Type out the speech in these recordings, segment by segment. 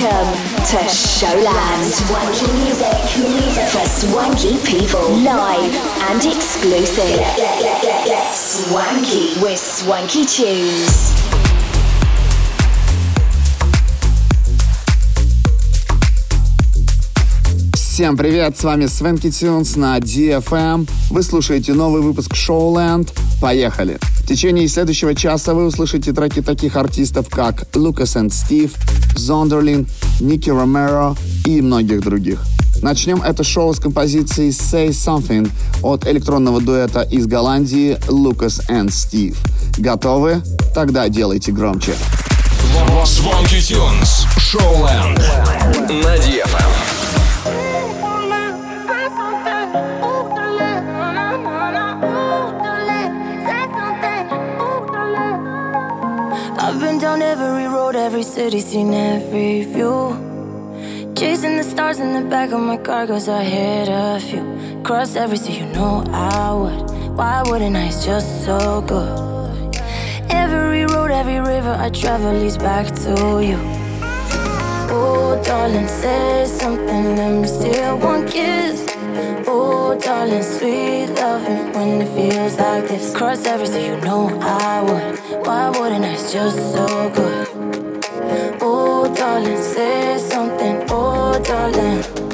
Welcome to Showland. Swanky music. For swanky people. Live and exclusive. Swanky. With swanky tunes. Всем привет, с вами Свенки Тюнс на DFM. Вы слушаете новый выпуск Showland. Поехали! В течение следующего часа вы услышите треки таких артистов, как Lucas and Steve, Zonderlin, Ники Ромеро и многих других. Начнем это шоу с композиции Say Something от электронного дуэта из Голландии Lucas and Steve. Готовы? Тогда делайте громче. Звонки Тюнс. Шоуленд. На DFM. Every road, every city, seen every view. Chasing the stars in the back of my car, cause I hit a few. Cross every sea, you know I would. Why wouldn't I? It's just so good. Every road, every river I travel leads back to you. Oh, darling, say something, let me steal one kiss. Oh, darling, sweet loving when it feels like this. Cross every sea, you know I would. Why wouldn't I? It's just so good. Oh, darling, say something. Oh, darling.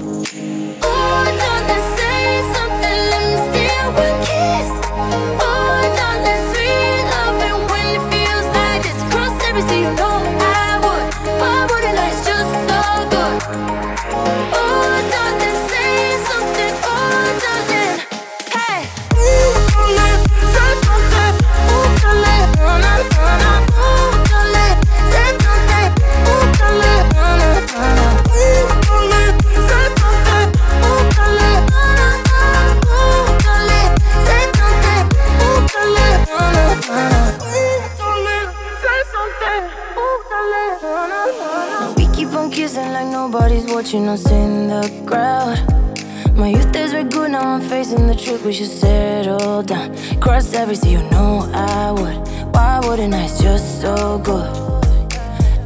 Cross every sea, you know I would. Why wouldn't I? It's just so good.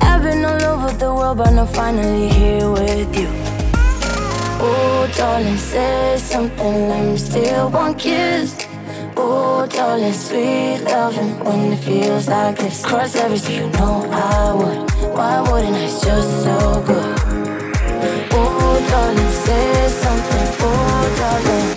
I've been all over the world, but I'm finally here with you. Oh, darling, say something. Let me steal one kiss. Oh, darling, sweet loving when it feels like this. Cross every sea, you know I would. Why wouldn't I? It's just so good. Oh, darling, say something. Oh, darling.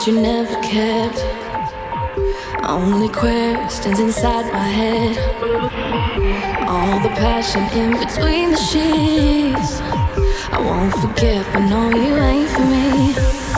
that you never kept. Only questions inside my head. All the passion in between the sheets. I won't forget, but no, you ain't for me.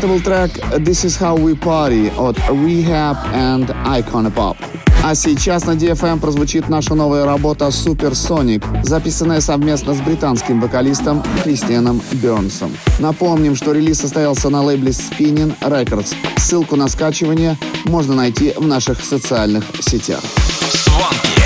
Это был трек This Is How We Party от Rehab and Icon Pop. А сейчас на DFM прозвучит наша новая работа Super Sonic, записанная совместно с британским вокалистом Кристианом Бернсом. Напомним, что релиз состоялся на лейбле Spinning Records. Ссылку на скачивание можно найти в наших социальных сетях. Сванки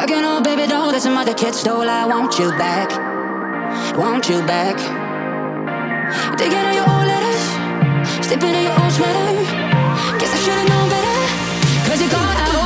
Like an old baby doll that some other kid stole. I want you back, want you back. Digging in your old letters, slipping in your old sweater. Guess I should've known better, cause you got out.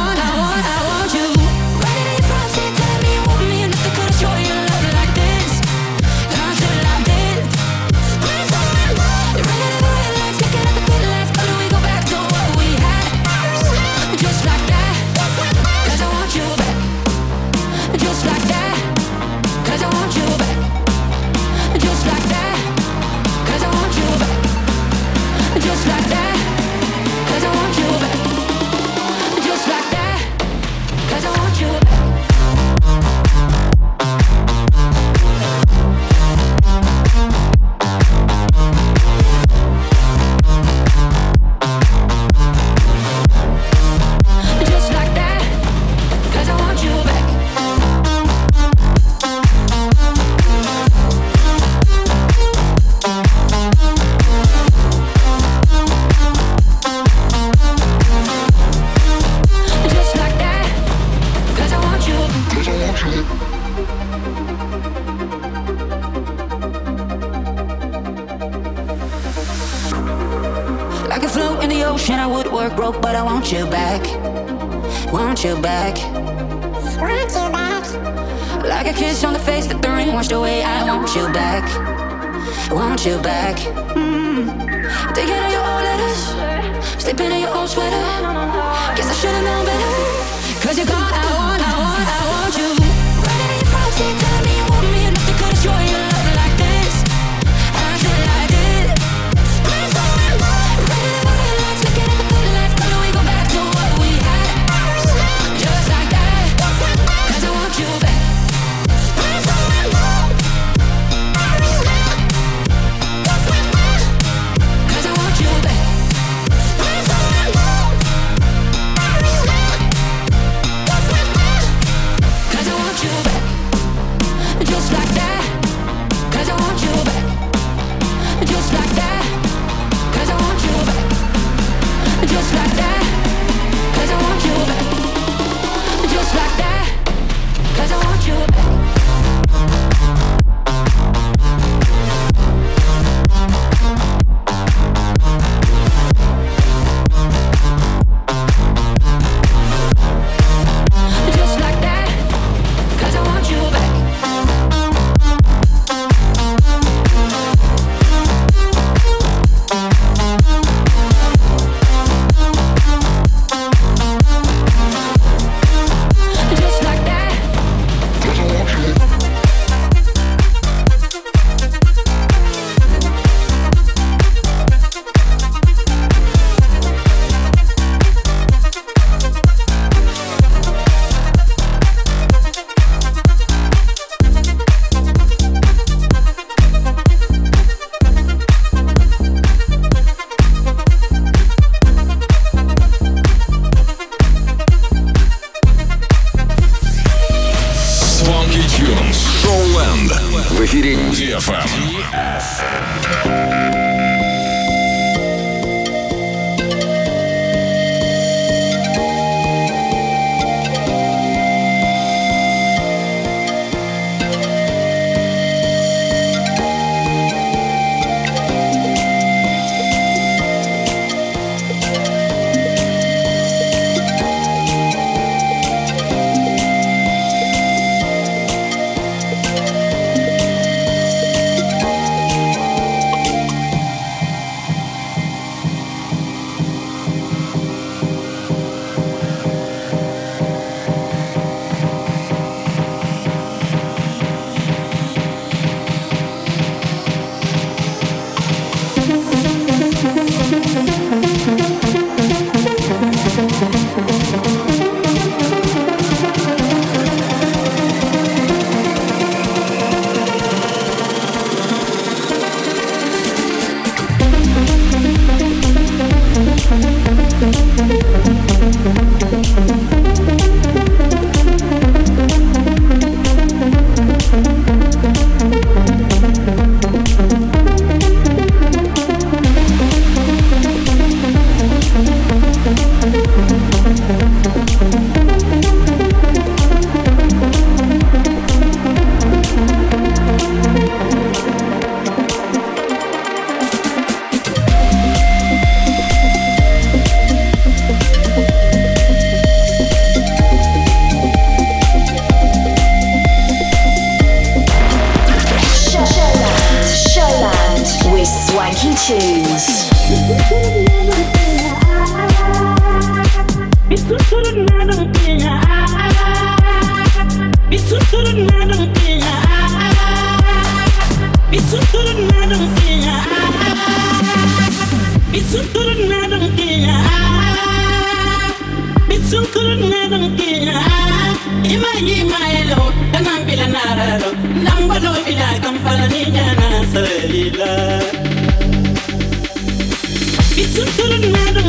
ni maelo kana bila nararo nambalo bila kamfala ni jana sarila It's a little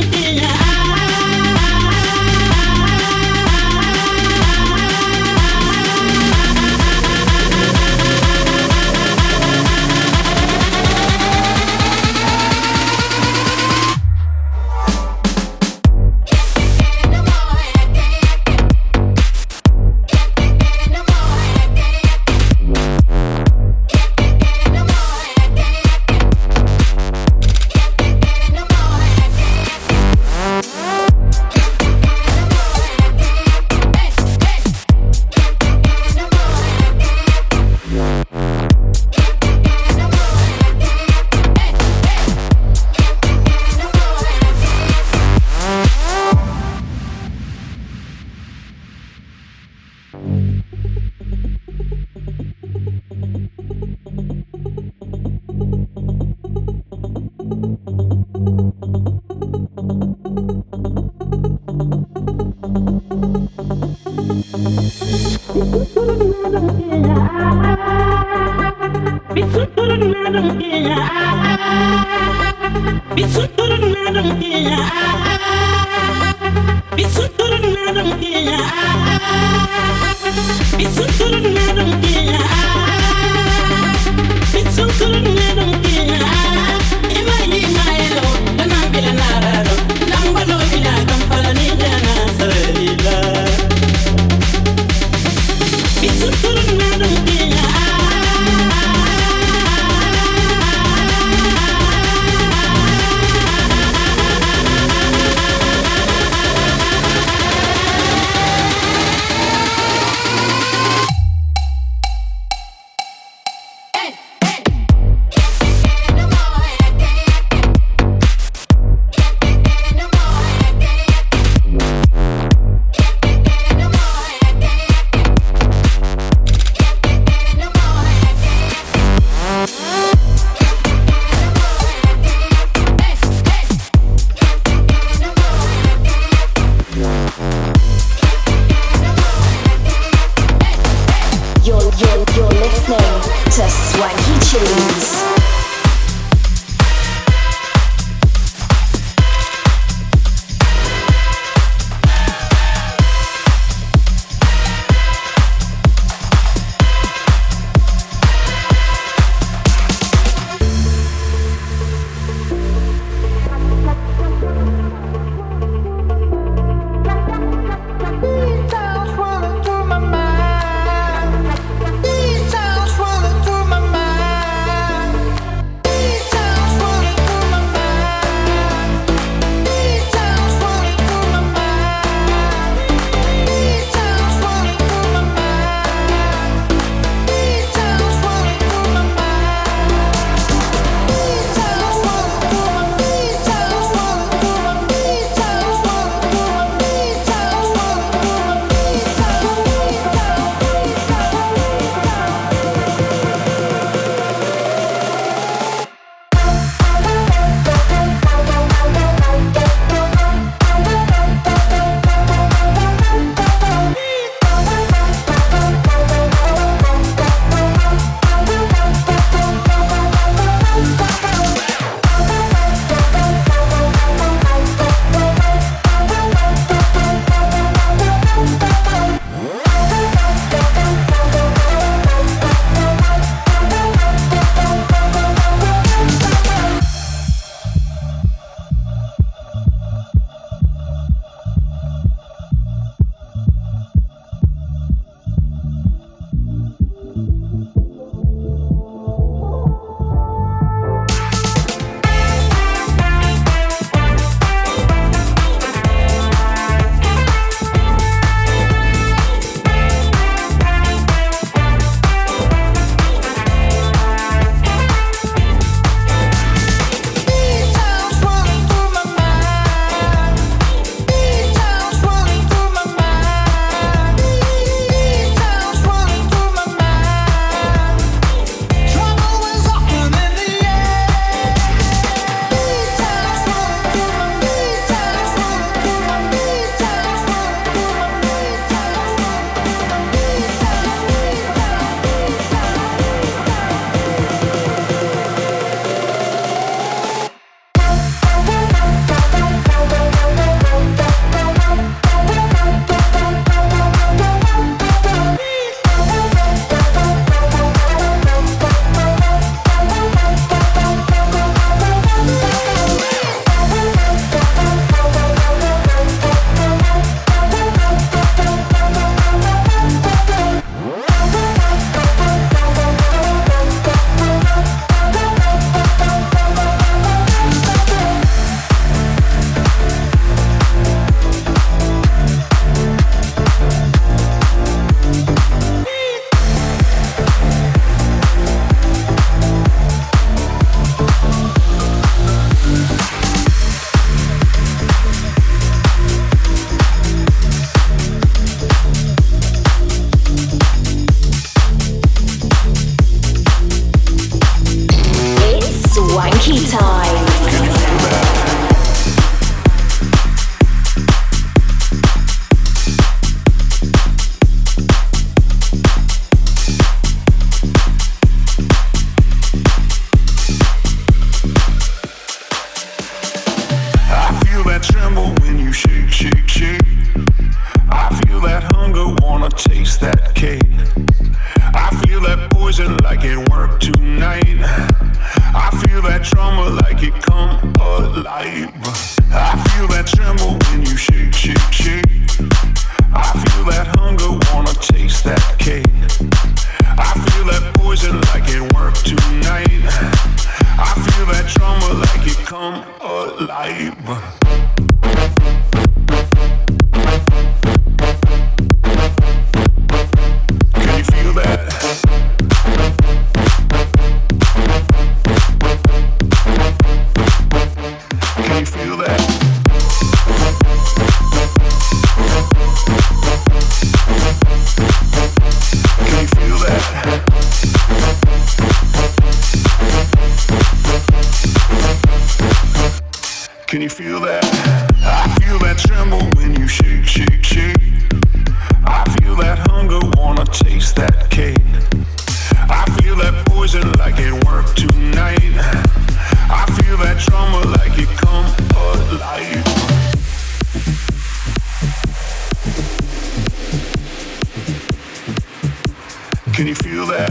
Can you feel that?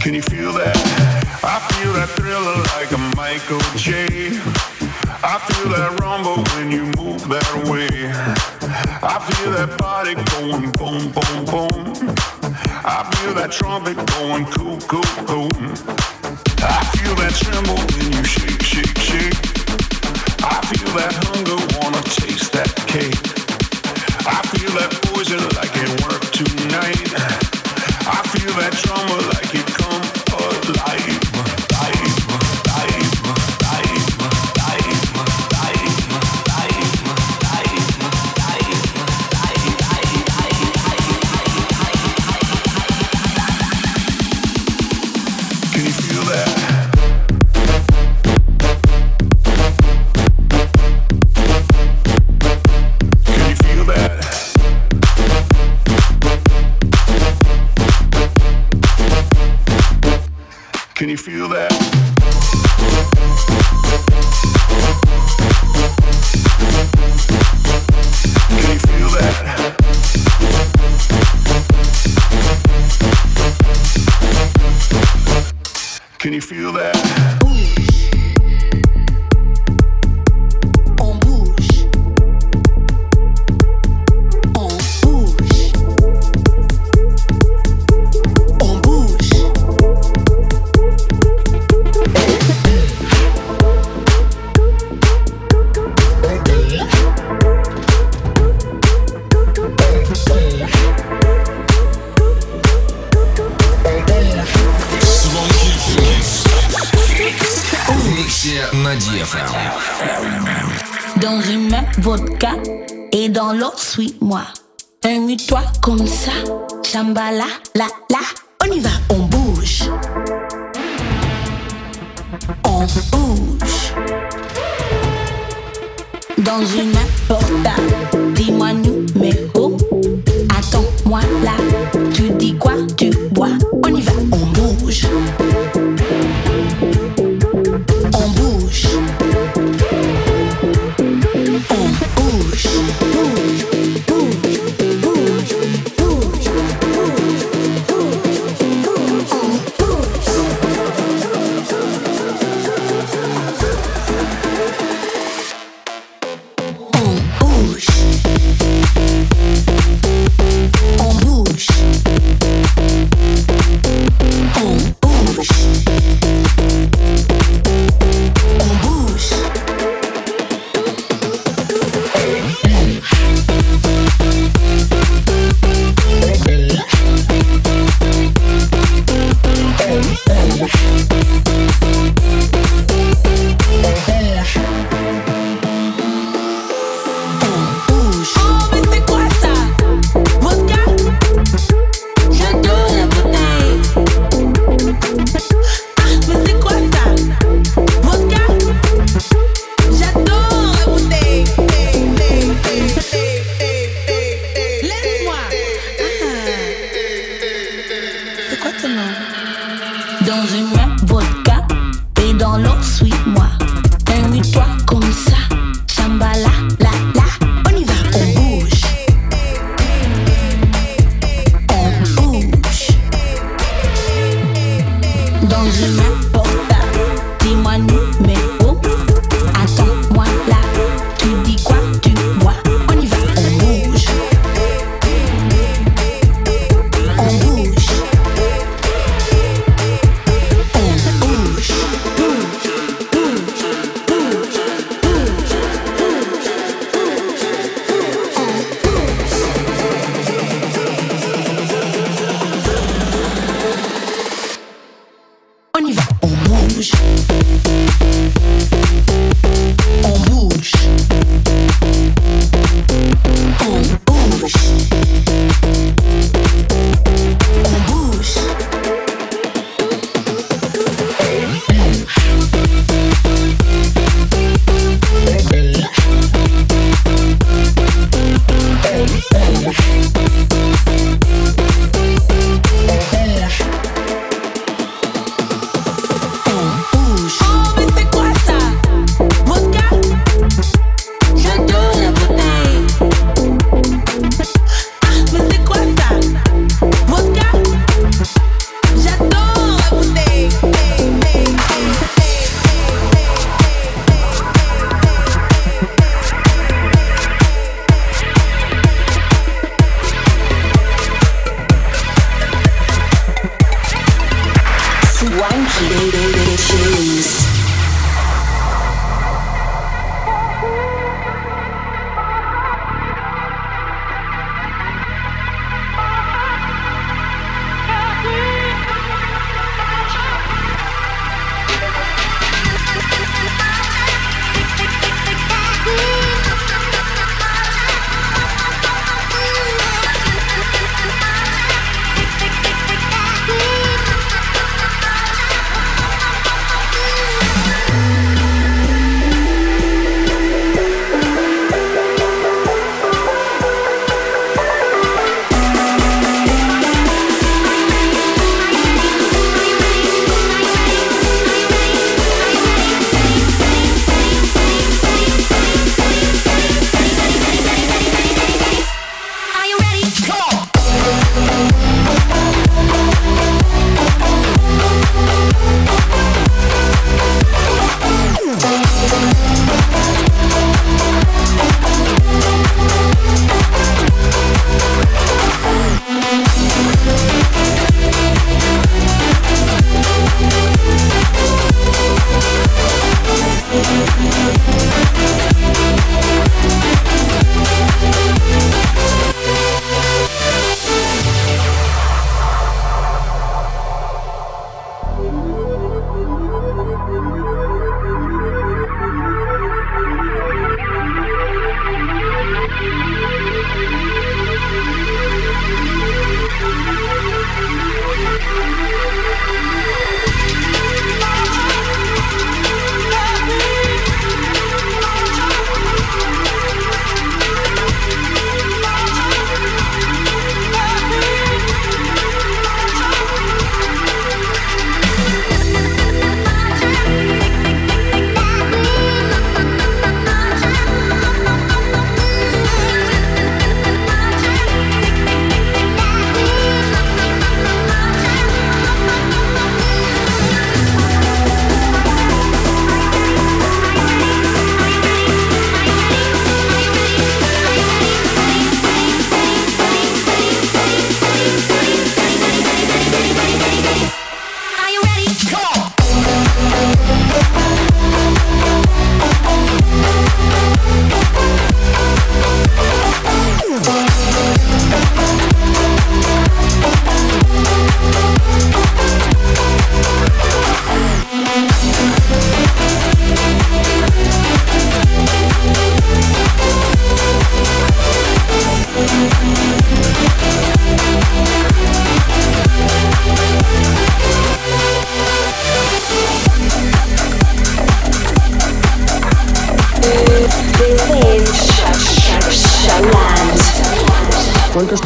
Can you feel that? I feel that thriller like a Michael J. I feel that rumble when you move that way. I feel that body going boom, boom, boom. I feel that trumpet going cool, cool, cool. I feel that tremble when you shake, shake, shake. I feel that hunger, wanna taste that cake. I feel that poison like it worked tonight. I feel that trauma like it come alive. В миксе на DFM. Dans une main, vodka. Et dans l'autre, suis-moi. Amuse-toi comme ça. Chambala, la, la. On y va, on bouge. On bouge. Dans une main, portable. Dis-moi numéro. Attends-moi là. Tu dis quoi, tu bois. On y va, on bouge. On bouge. On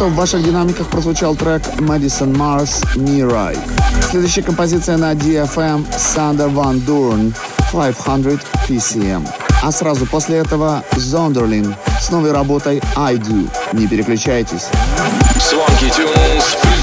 что в ваших динамиках прозвучал трек Madison Mars Mirai. Следующая композиция на DFM Sander Van Doorn 500 PCM. А сразу после этого Зондерлин с новой работой I Do. Не переключайтесь. Swanky Tunes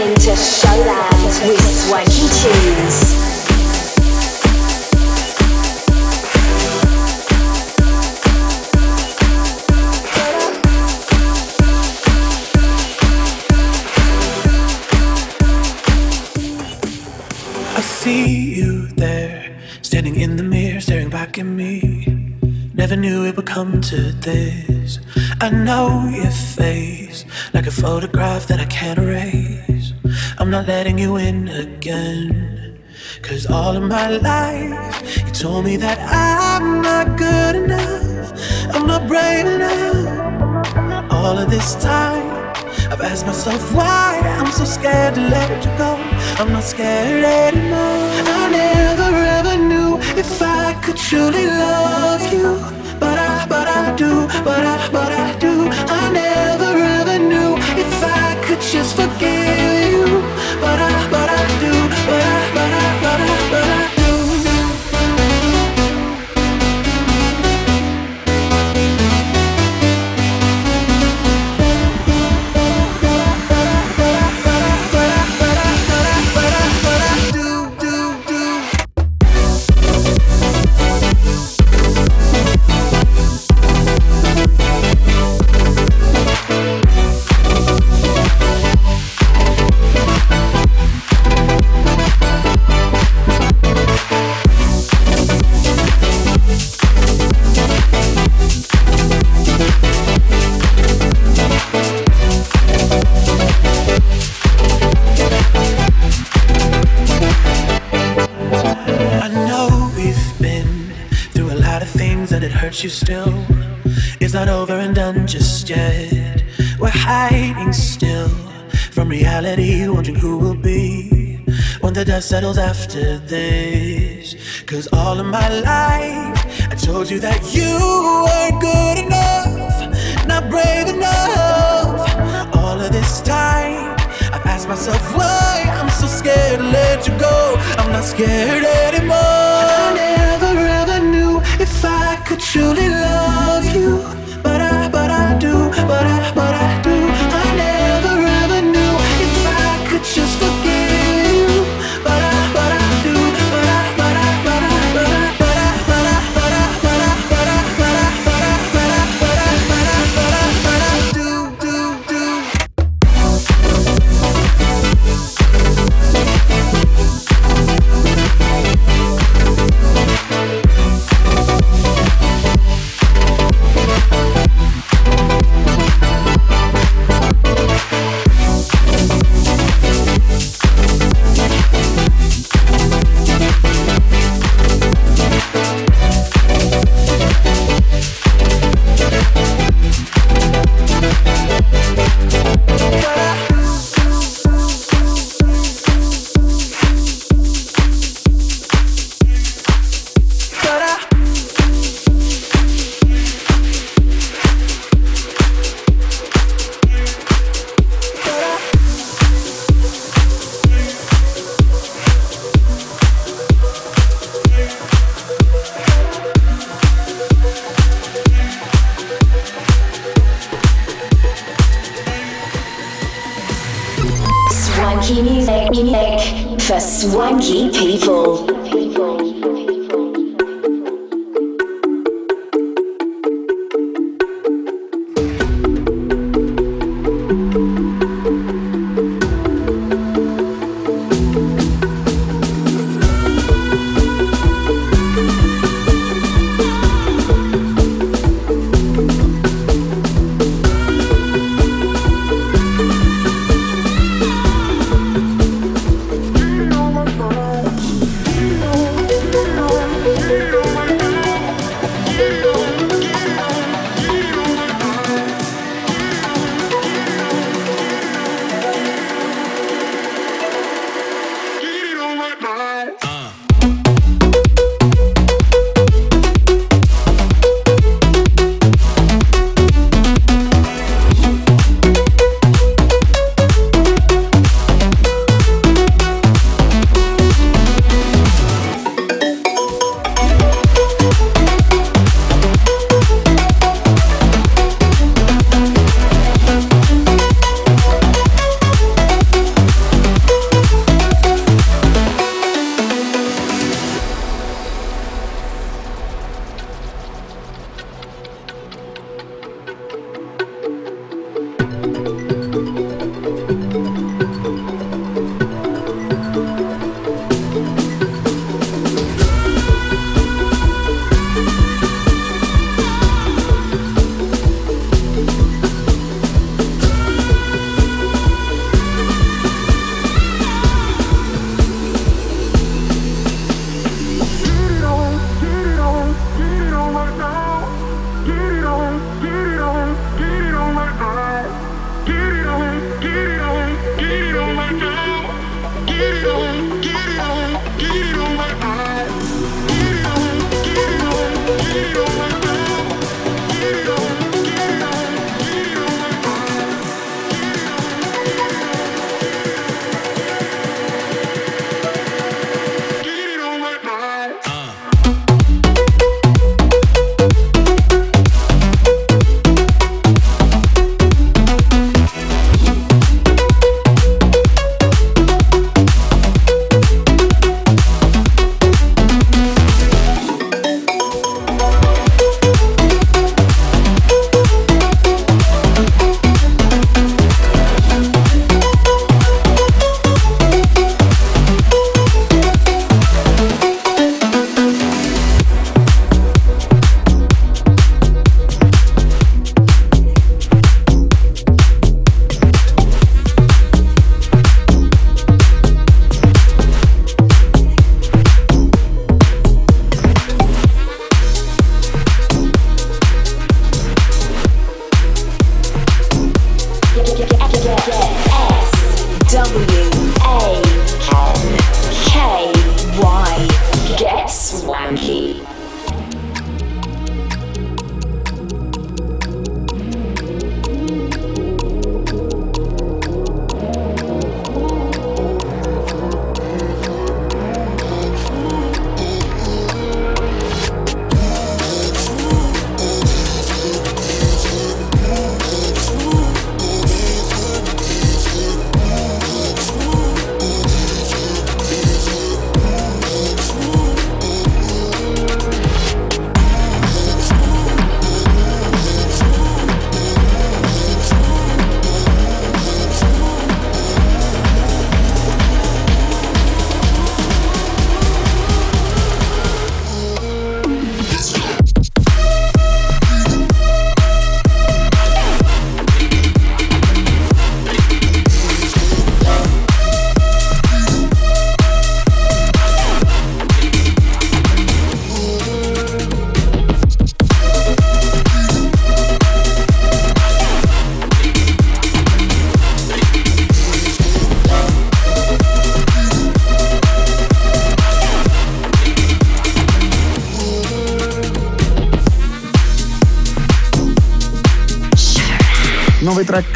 listening to Showland with Swanky Tunes. see you there, standing in the mirror, staring back at me. Never knew it would come to this. I know your face, like a photograph that I can't erase. I'm not letting you in again. Cause all of my life, you told me that I'm not good enough, I'm not brave enough. All of this time, I've asked myself why I'm so scared to let you go. I'm not scared anymore. I never ever knew if I could truly love you, but I, but I do, but I, but I lot of things and it hurts you still. It's not over and done just yet. We're hiding still from reality, wondering who will be when the dust settles after this. Cause all of my life, I told you that you weren't good enough, not brave enough. All of this time, I've asked myself why I'm so scared to let you go. I'm not scared anymore. Truly love you, swanky people.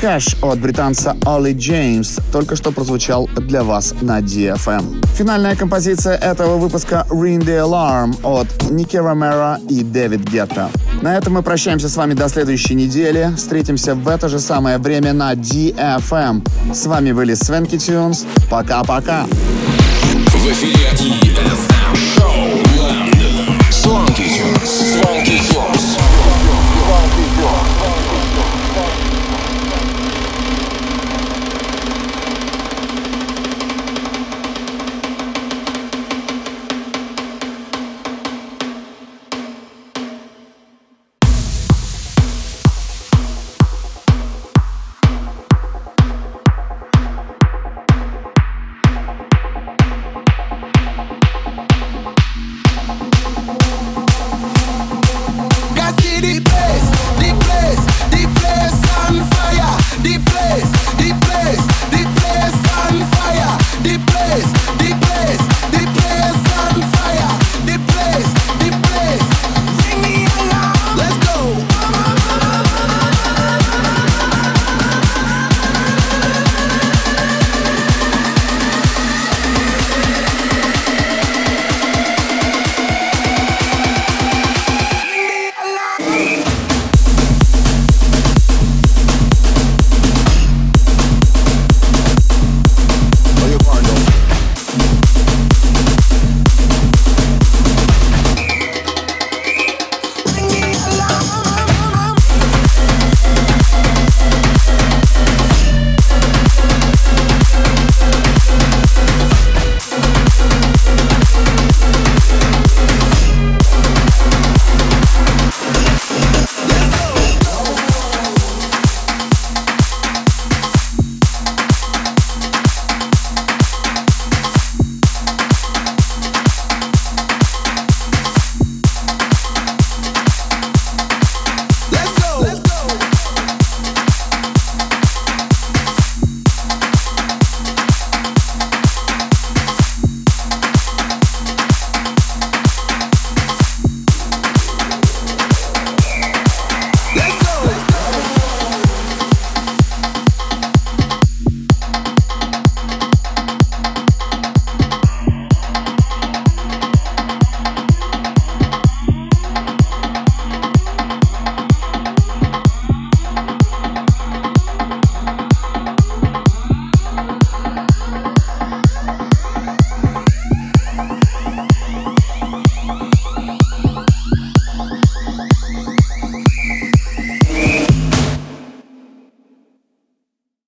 Cash от британца Олли Джеймс только что прозвучал для вас на DFM. Финальная композиция этого выпуска Ring the Alarm от Ники Ромеро и Дэвид Гетта. На этом мы прощаемся с вами до следующей недели. Встретимся в это же самое время на DFM. С вами были Свенки Тюнс. Пока-пока. В эфире EFM